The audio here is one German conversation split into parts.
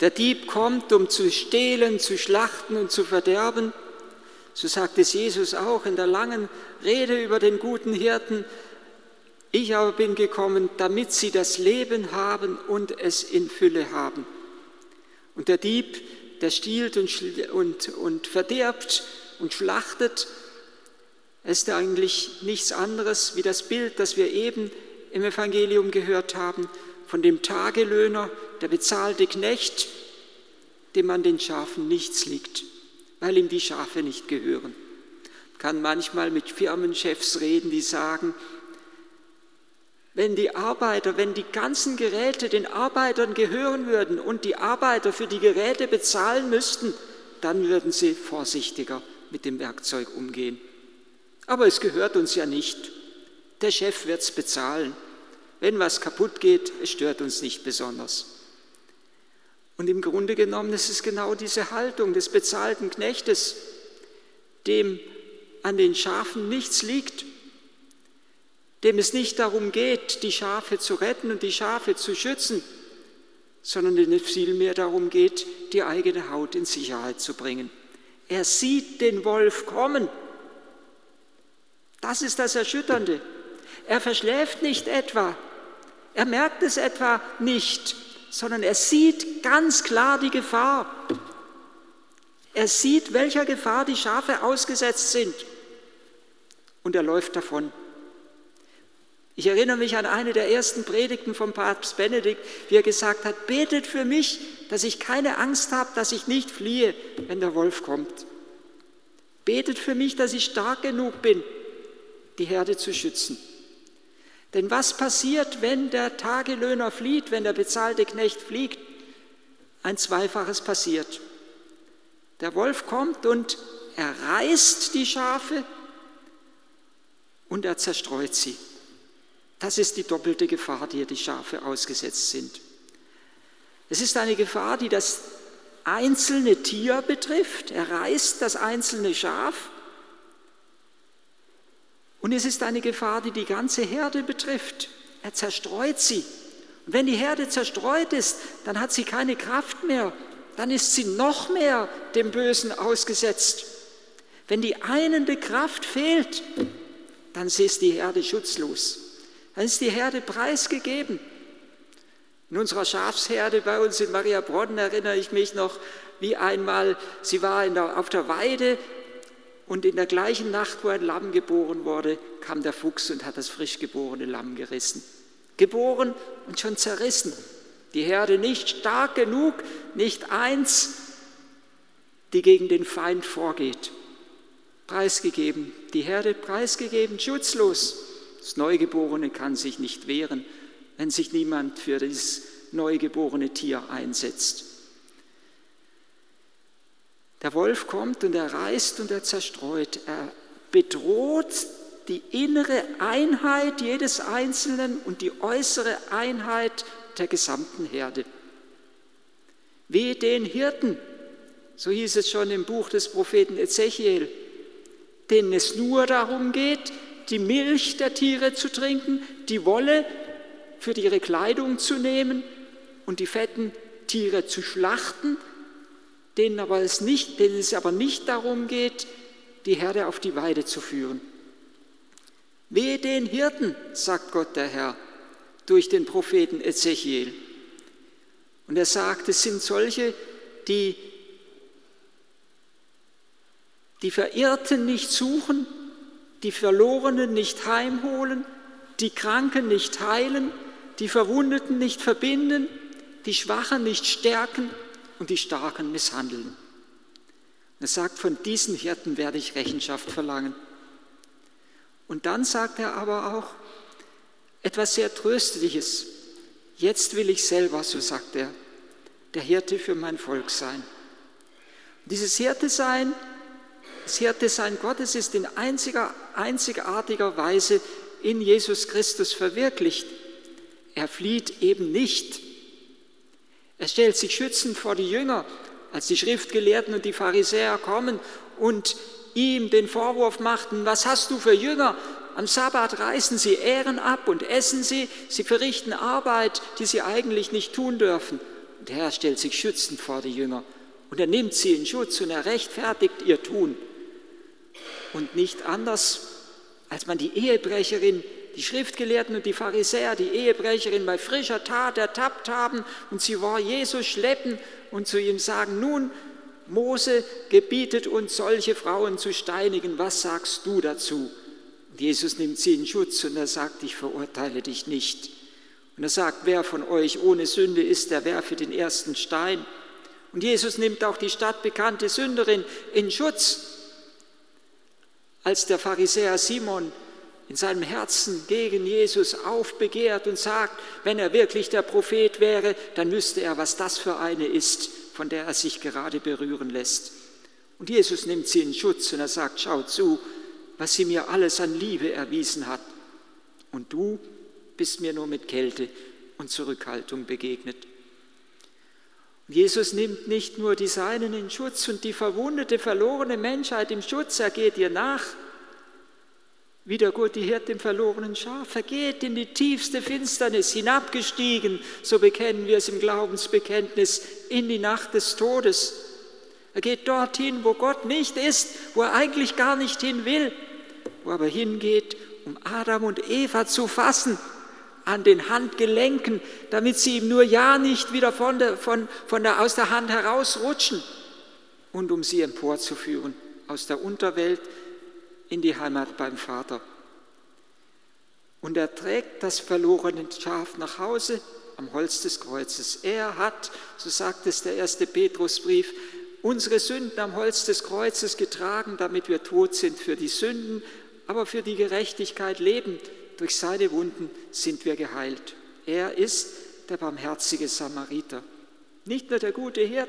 Der Dieb kommt, um zu stehlen, zu schlachten und zu verderben. So sagt es Jesus auch in der langen Rede über den guten Hirten. Ich aber bin gekommen, damit sie das Leben haben und es in Fülle haben. Und der Dieb, der stiehlt und, und, und verderbt und schlachtet, ist eigentlich nichts anderes wie das Bild, das wir eben im Evangelium gehört haben, von dem Tagelöhner, der bezahlte Knecht, dem an den Schafen nichts liegt, weil ihm die Schafe nicht gehören. Kann manchmal mit Firmenchefs reden, die sagen, wenn die Arbeiter, wenn die ganzen Geräte den Arbeitern gehören würden und die Arbeiter für die Geräte bezahlen müssten, dann würden sie vorsichtiger mit dem Werkzeug umgehen. Aber es gehört uns ja nicht. Der Chef wird es bezahlen. Wenn was kaputt geht, es stört uns nicht besonders. Und im Grunde genommen ist es genau diese Haltung des bezahlten Knechtes, dem an den Schafen nichts liegt, dem es nicht darum geht, die Schafe zu retten und die Schafe zu schützen, sondern dem es vielmehr darum geht, die eigene Haut in Sicherheit zu bringen. Er sieht den Wolf kommen. Das ist das Erschütternde. Er verschläft nicht etwa, er merkt es etwa nicht, sondern er sieht ganz klar die Gefahr. Er sieht, welcher Gefahr die Schafe ausgesetzt sind. Und er läuft davon. Ich erinnere mich an eine der ersten Predigten vom Papst Benedikt, wie er gesagt hat, betet für mich, dass ich keine Angst habe, dass ich nicht fliehe, wenn der Wolf kommt. Betet für mich, dass ich stark genug bin, die Herde zu schützen. Denn was passiert, wenn der Tagelöhner flieht, wenn der bezahlte Knecht fliegt? Ein Zweifaches passiert. Der Wolf kommt und er reißt die Schafe und er zerstreut sie. Das ist die doppelte Gefahr, die die Schafe ausgesetzt sind. Es ist eine Gefahr, die das einzelne Tier betrifft. Er reißt das einzelne Schaf und es ist eine Gefahr, die die ganze Herde betrifft. Er zerstreut sie. Und wenn die Herde zerstreut ist, dann hat sie keine Kraft mehr. Dann ist sie noch mehr dem Bösen ausgesetzt. Wenn die einende Kraft fehlt, dann ist die Herde schutzlos. Dann ist die Herde preisgegeben. In unserer Schafsherde bei uns in Maria Brodden erinnere ich mich noch, wie einmal, sie war der, auf der Weide und in der gleichen Nacht, wo ein Lamm geboren wurde, kam der Fuchs und hat das frisch geborene Lamm gerissen. Geboren und schon zerrissen. Die Herde nicht stark genug, nicht eins, die gegen den Feind vorgeht. Preisgegeben, die Herde preisgegeben, schutzlos. Das Neugeborene kann sich nicht wehren, wenn sich niemand für dieses neugeborene Tier einsetzt. Der Wolf kommt und er reißt und er zerstreut. Er bedroht die innere Einheit jedes Einzelnen und die äußere Einheit der gesamten Herde. Wehe den Hirten, so hieß es schon im Buch des Propheten Ezechiel, denen es nur darum geht, die Milch der Tiere zu trinken, die Wolle für ihre Kleidung zu nehmen und die fetten Tiere zu schlachten, denen, aber es nicht, denen es aber nicht darum geht, die Herde auf die Weide zu führen. Wehe den Hirten, sagt Gott der Herr durch den Propheten Ezechiel. Und er sagt, es sind solche, die die Verirrten nicht suchen, die Verlorenen nicht heimholen, die Kranken nicht heilen, die Verwundeten nicht verbinden, die Schwachen nicht stärken, und die Starken misshandeln. Er sagt, von diesen Hirten werde ich Rechenschaft verlangen. Und dann sagt er aber auch etwas sehr Tröstliches. Jetzt will ich selber, so sagt er, der Hirte für mein Volk sein. Und dieses Hirte sein, das Hirte sein Gottes ist in einziger, einzigartiger Weise in Jesus Christus verwirklicht. Er flieht eben nicht er stellt sich schützend vor die Jünger, als die Schriftgelehrten und die Pharisäer kommen und ihm den Vorwurf machten, was hast du für Jünger? Am Sabbat reißen sie Ehren ab und essen sie, sie verrichten Arbeit, die sie eigentlich nicht tun dürfen. Und der Herr stellt sich schützend vor die Jünger und er nimmt sie in Schutz und er rechtfertigt ihr Tun. Und nicht anders, als man die Ehebrecherin, die Schriftgelehrten und die Pharisäer, die Ehebrecherin bei frischer Tat ertappt haben und sie vor Jesus schleppen und zu ihm sagen, nun, Mose gebietet uns, solche Frauen zu steinigen, was sagst du dazu? Und Jesus nimmt sie in Schutz und er sagt, ich verurteile dich nicht. Und er sagt, wer von euch ohne Sünde ist, der werfe den ersten Stein. Und Jesus nimmt auch die stadtbekannte Sünderin in Schutz. Als der Pharisäer Simon in seinem Herzen gegen Jesus aufbegehrt und sagt, wenn er wirklich der Prophet wäre, dann wüsste er, was das für eine ist, von der er sich gerade berühren lässt. Und Jesus nimmt sie in Schutz und er sagt, schau zu, was sie mir alles an Liebe erwiesen hat. Und du bist mir nur mit Kälte und Zurückhaltung begegnet. Jesus nimmt nicht nur die Seinen in Schutz und die verwundete, verlorene Menschheit im Schutz, er geht ihr nach, wie der gute Hirt dem verlorenen Schaf. Er geht in die tiefste Finsternis, hinabgestiegen, so bekennen wir es im Glaubensbekenntnis, in die Nacht des Todes. Er geht dorthin, wo Gott nicht ist, wo er eigentlich gar nicht hin will, wo er aber hingeht, um Adam und Eva zu fassen an den Handgelenken, damit sie ihm nur ja nicht wieder von der, von, von der, aus der Hand herausrutschen und um sie emporzuführen aus der Unterwelt in die Heimat beim Vater. Und er trägt das verlorene Schaf nach Hause am Holz des Kreuzes. Er hat, so sagt es der erste Petrusbrief, unsere Sünden am Holz des Kreuzes getragen, damit wir tot sind für die Sünden, aber für die Gerechtigkeit leben durch seine Wunden sind wir geheilt. Er ist der barmherzige Samariter. Nicht nur der gute Hirt,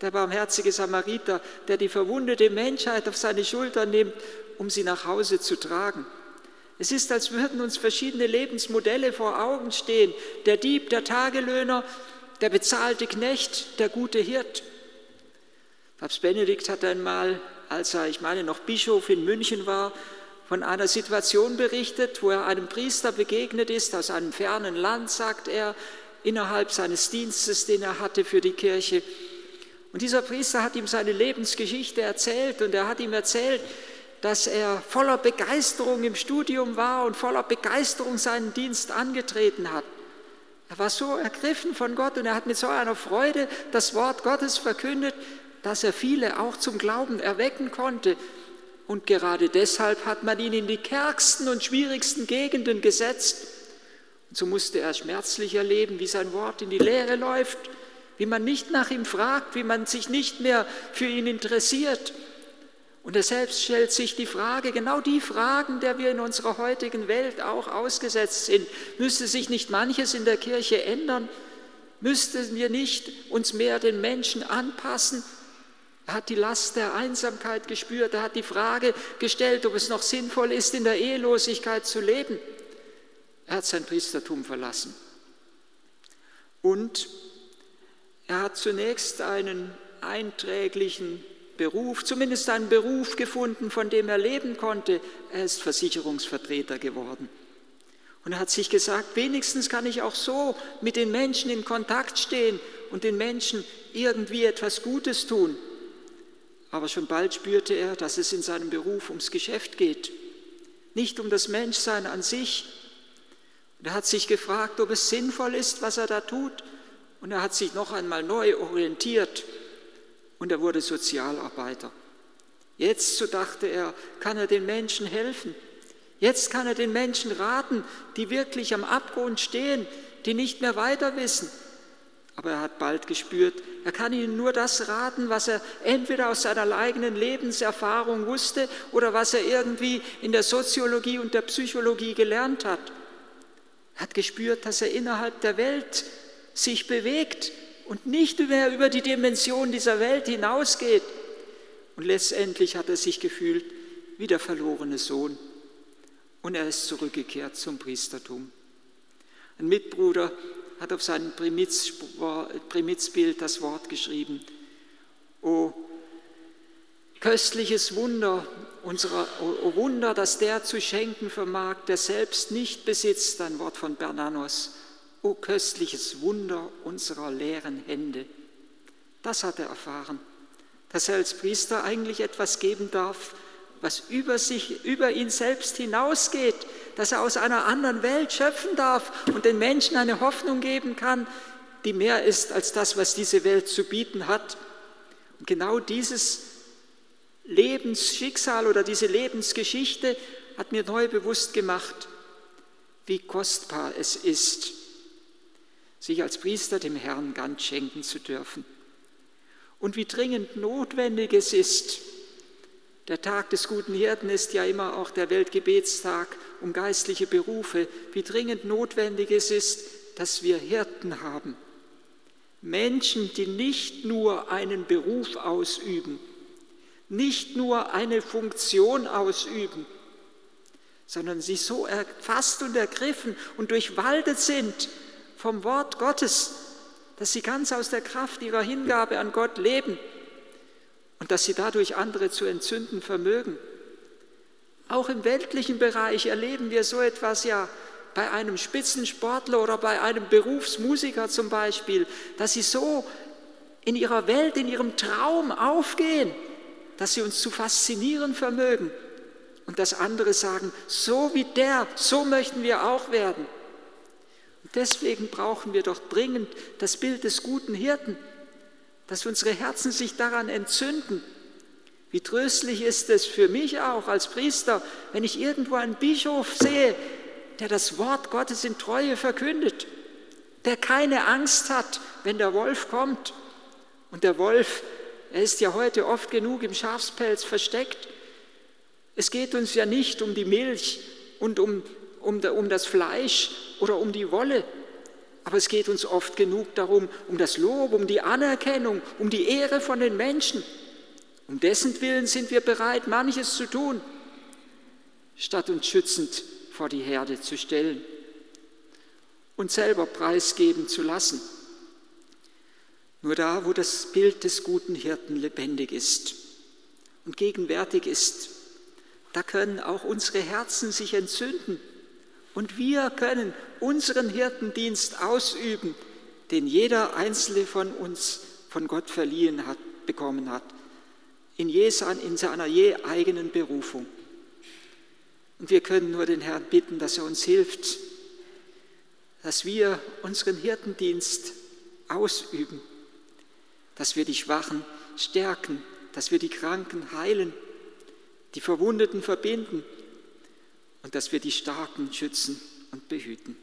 der barmherzige Samariter, der die verwundete Menschheit auf seine Schultern nimmt, um sie nach Hause zu tragen. Es ist, als würden uns verschiedene Lebensmodelle vor Augen stehen. Der Dieb, der Tagelöhner, der bezahlte Knecht, der gute Hirt. Papst Benedikt hat einmal, als er, ich meine, noch Bischof in München war, von einer Situation berichtet, wo er einem Priester begegnet ist, aus einem fernen Land, sagt er, innerhalb seines Dienstes, den er hatte für die Kirche. Und dieser Priester hat ihm seine Lebensgeschichte erzählt und er hat ihm erzählt, dass er voller Begeisterung im Studium war und voller Begeisterung seinen Dienst angetreten hat. Er war so ergriffen von Gott und er hat mit so einer Freude das Wort Gottes verkündet, dass er viele auch zum Glauben erwecken konnte. Und gerade deshalb hat man ihn in die kärgsten und schwierigsten Gegenden gesetzt. Und so musste er schmerzlich erleben, wie sein Wort in die Leere läuft, wie man nicht nach ihm fragt, wie man sich nicht mehr für ihn interessiert. Und er selbst stellt sich die Frage, genau die Fragen, der wir in unserer heutigen Welt auch ausgesetzt sind. Müsste sich nicht manches in der Kirche ändern? Müssten wir nicht uns mehr den Menschen anpassen? Er hat die Last der Einsamkeit gespürt. Er hat die Frage gestellt, ob es noch sinnvoll ist, in der Ehelosigkeit zu leben. Er hat sein Priestertum verlassen. Und er hat zunächst einen einträglichen Beruf, zumindest einen Beruf gefunden, von dem er leben konnte. Er ist Versicherungsvertreter geworden. Und er hat sich gesagt, wenigstens kann ich auch so mit den Menschen in Kontakt stehen und den Menschen irgendwie etwas Gutes tun. Aber schon bald spürte er, dass es in seinem Beruf ums Geschäft geht, nicht um das Menschsein an sich. Und er hat sich gefragt, ob es sinnvoll ist, was er da tut. Und er hat sich noch einmal neu orientiert und er wurde Sozialarbeiter. Jetzt, so dachte er, kann er den Menschen helfen. Jetzt kann er den Menschen raten, die wirklich am Abgrund stehen, die nicht mehr weiter wissen. Aber er hat bald gespürt, er kann ihnen nur das raten, was er entweder aus seiner eigenen Lebenserfahrung wusste oder was er irgendwie in der Soziologie und der Psychologie gelernt hat. Er hat gespürt, dass er innerhalb der Welt sich bewegt und nicht mehr über die Dimension dieser Welt hinausgeht. Und letztendlich hat er sich gefühlt wie der verlorene Sohn. Und er ist zurückgekehrt zum Priestertum. Ein Mitbruder hat auf seinem Primizbild das Wort geschrieben. O köstliches Wunder unserer, o Wunder, dass der zu schenken vermag, der selbst nicht besitzt, ein Wort von Bernanos, O köstliches Wunder unserer leeren Hände. Das hat er erfahren, dass er als Priester eigentlich etwas geben darf, was über sich, über ihn selbst hinausgeht, dass er aus einer anderen Welt schöpfen darf und den Menschen eine Hoffnung geben kann, die mehr ist als das, was diese Welt zu bieten hat. Und genau dieses Lebensschicksal oder diese Lebensgeschichte hat mir neu bewusst gemacht, wie kostbar es ist, sich als Priester dem Herrn ganz schenken zu dürfen. Und wie dringend notwendig es ist, der Tag des guten Hirten ist ja immer auch der Weltgebetstag um geistliche Berufe, wie dringend notwendig es ist, dass wir Hirten haben. Menschen, die nicht nur einen Beruf ausüben, nicht nur eine Funktion ausüben, sondern sie so erfasst und ergriffen und durchwaldet sind vom Wort Gottes, dass sie ganz aus der Kraft ihrer Hingabe an Gott leben und dass sie dadurch andere zu entzünden vermögen. Auch im weltlichen Bereich erleben wir so etwas ja bei einem Spitzensportler oder bei einem Berufsmusiker zum Beispiel, dass sie so in ihrer Welt, in ihrem Traum aufgehen, dass sie uns zu faszinieren vermögen und dass andere sagen, so wie der, so möchten wir auch werden. Deswegen brauchen wir doch dringend das Bild des guten Hirten, dass unsere Herzen sich daran entzünden. Wie tröstlich ist es für mich auch als Priester, wenn ich irgendwo einen Bischof sehe, der das Wort Gottes in Treue verkündet, der keine Angst hat, wenn der Wolf kommt. Und der Wolf, er ist ja heute oft genug im Schafspelz versteckt. Es geht uns ja nicht um die Milch und um, um, um das Fleisch oder um die Wolle, aber es geht uns oft genug darum, um das Lob, um die Anerkennung, um die Ehre von den Menschen. Um dessen Willen sind wir bereit, manches zu tun, statt uns schützend vor die Herde zu stellen und selber preisgeben zu lassen. Nur da, wo das Bild des guten Hirten lebendig ist und gegenwärtig ist, da können auch unsere Herzen sich entzünden und wir können unseren Hirtendienst ausüben, den jeder einzelne von uns von Gott verliehen hat, bekommen hat, in, in seiner je eigenen Berufung. Und wir können nur den Herrn bitten, dass er uns hilft, dass wir unseren Hirtendienst ausüben, dass wir die Schwachen stärken, dass wir die Kranken heilen, die Verwundeten verbinden und dass wir die Starken schützen und behüten.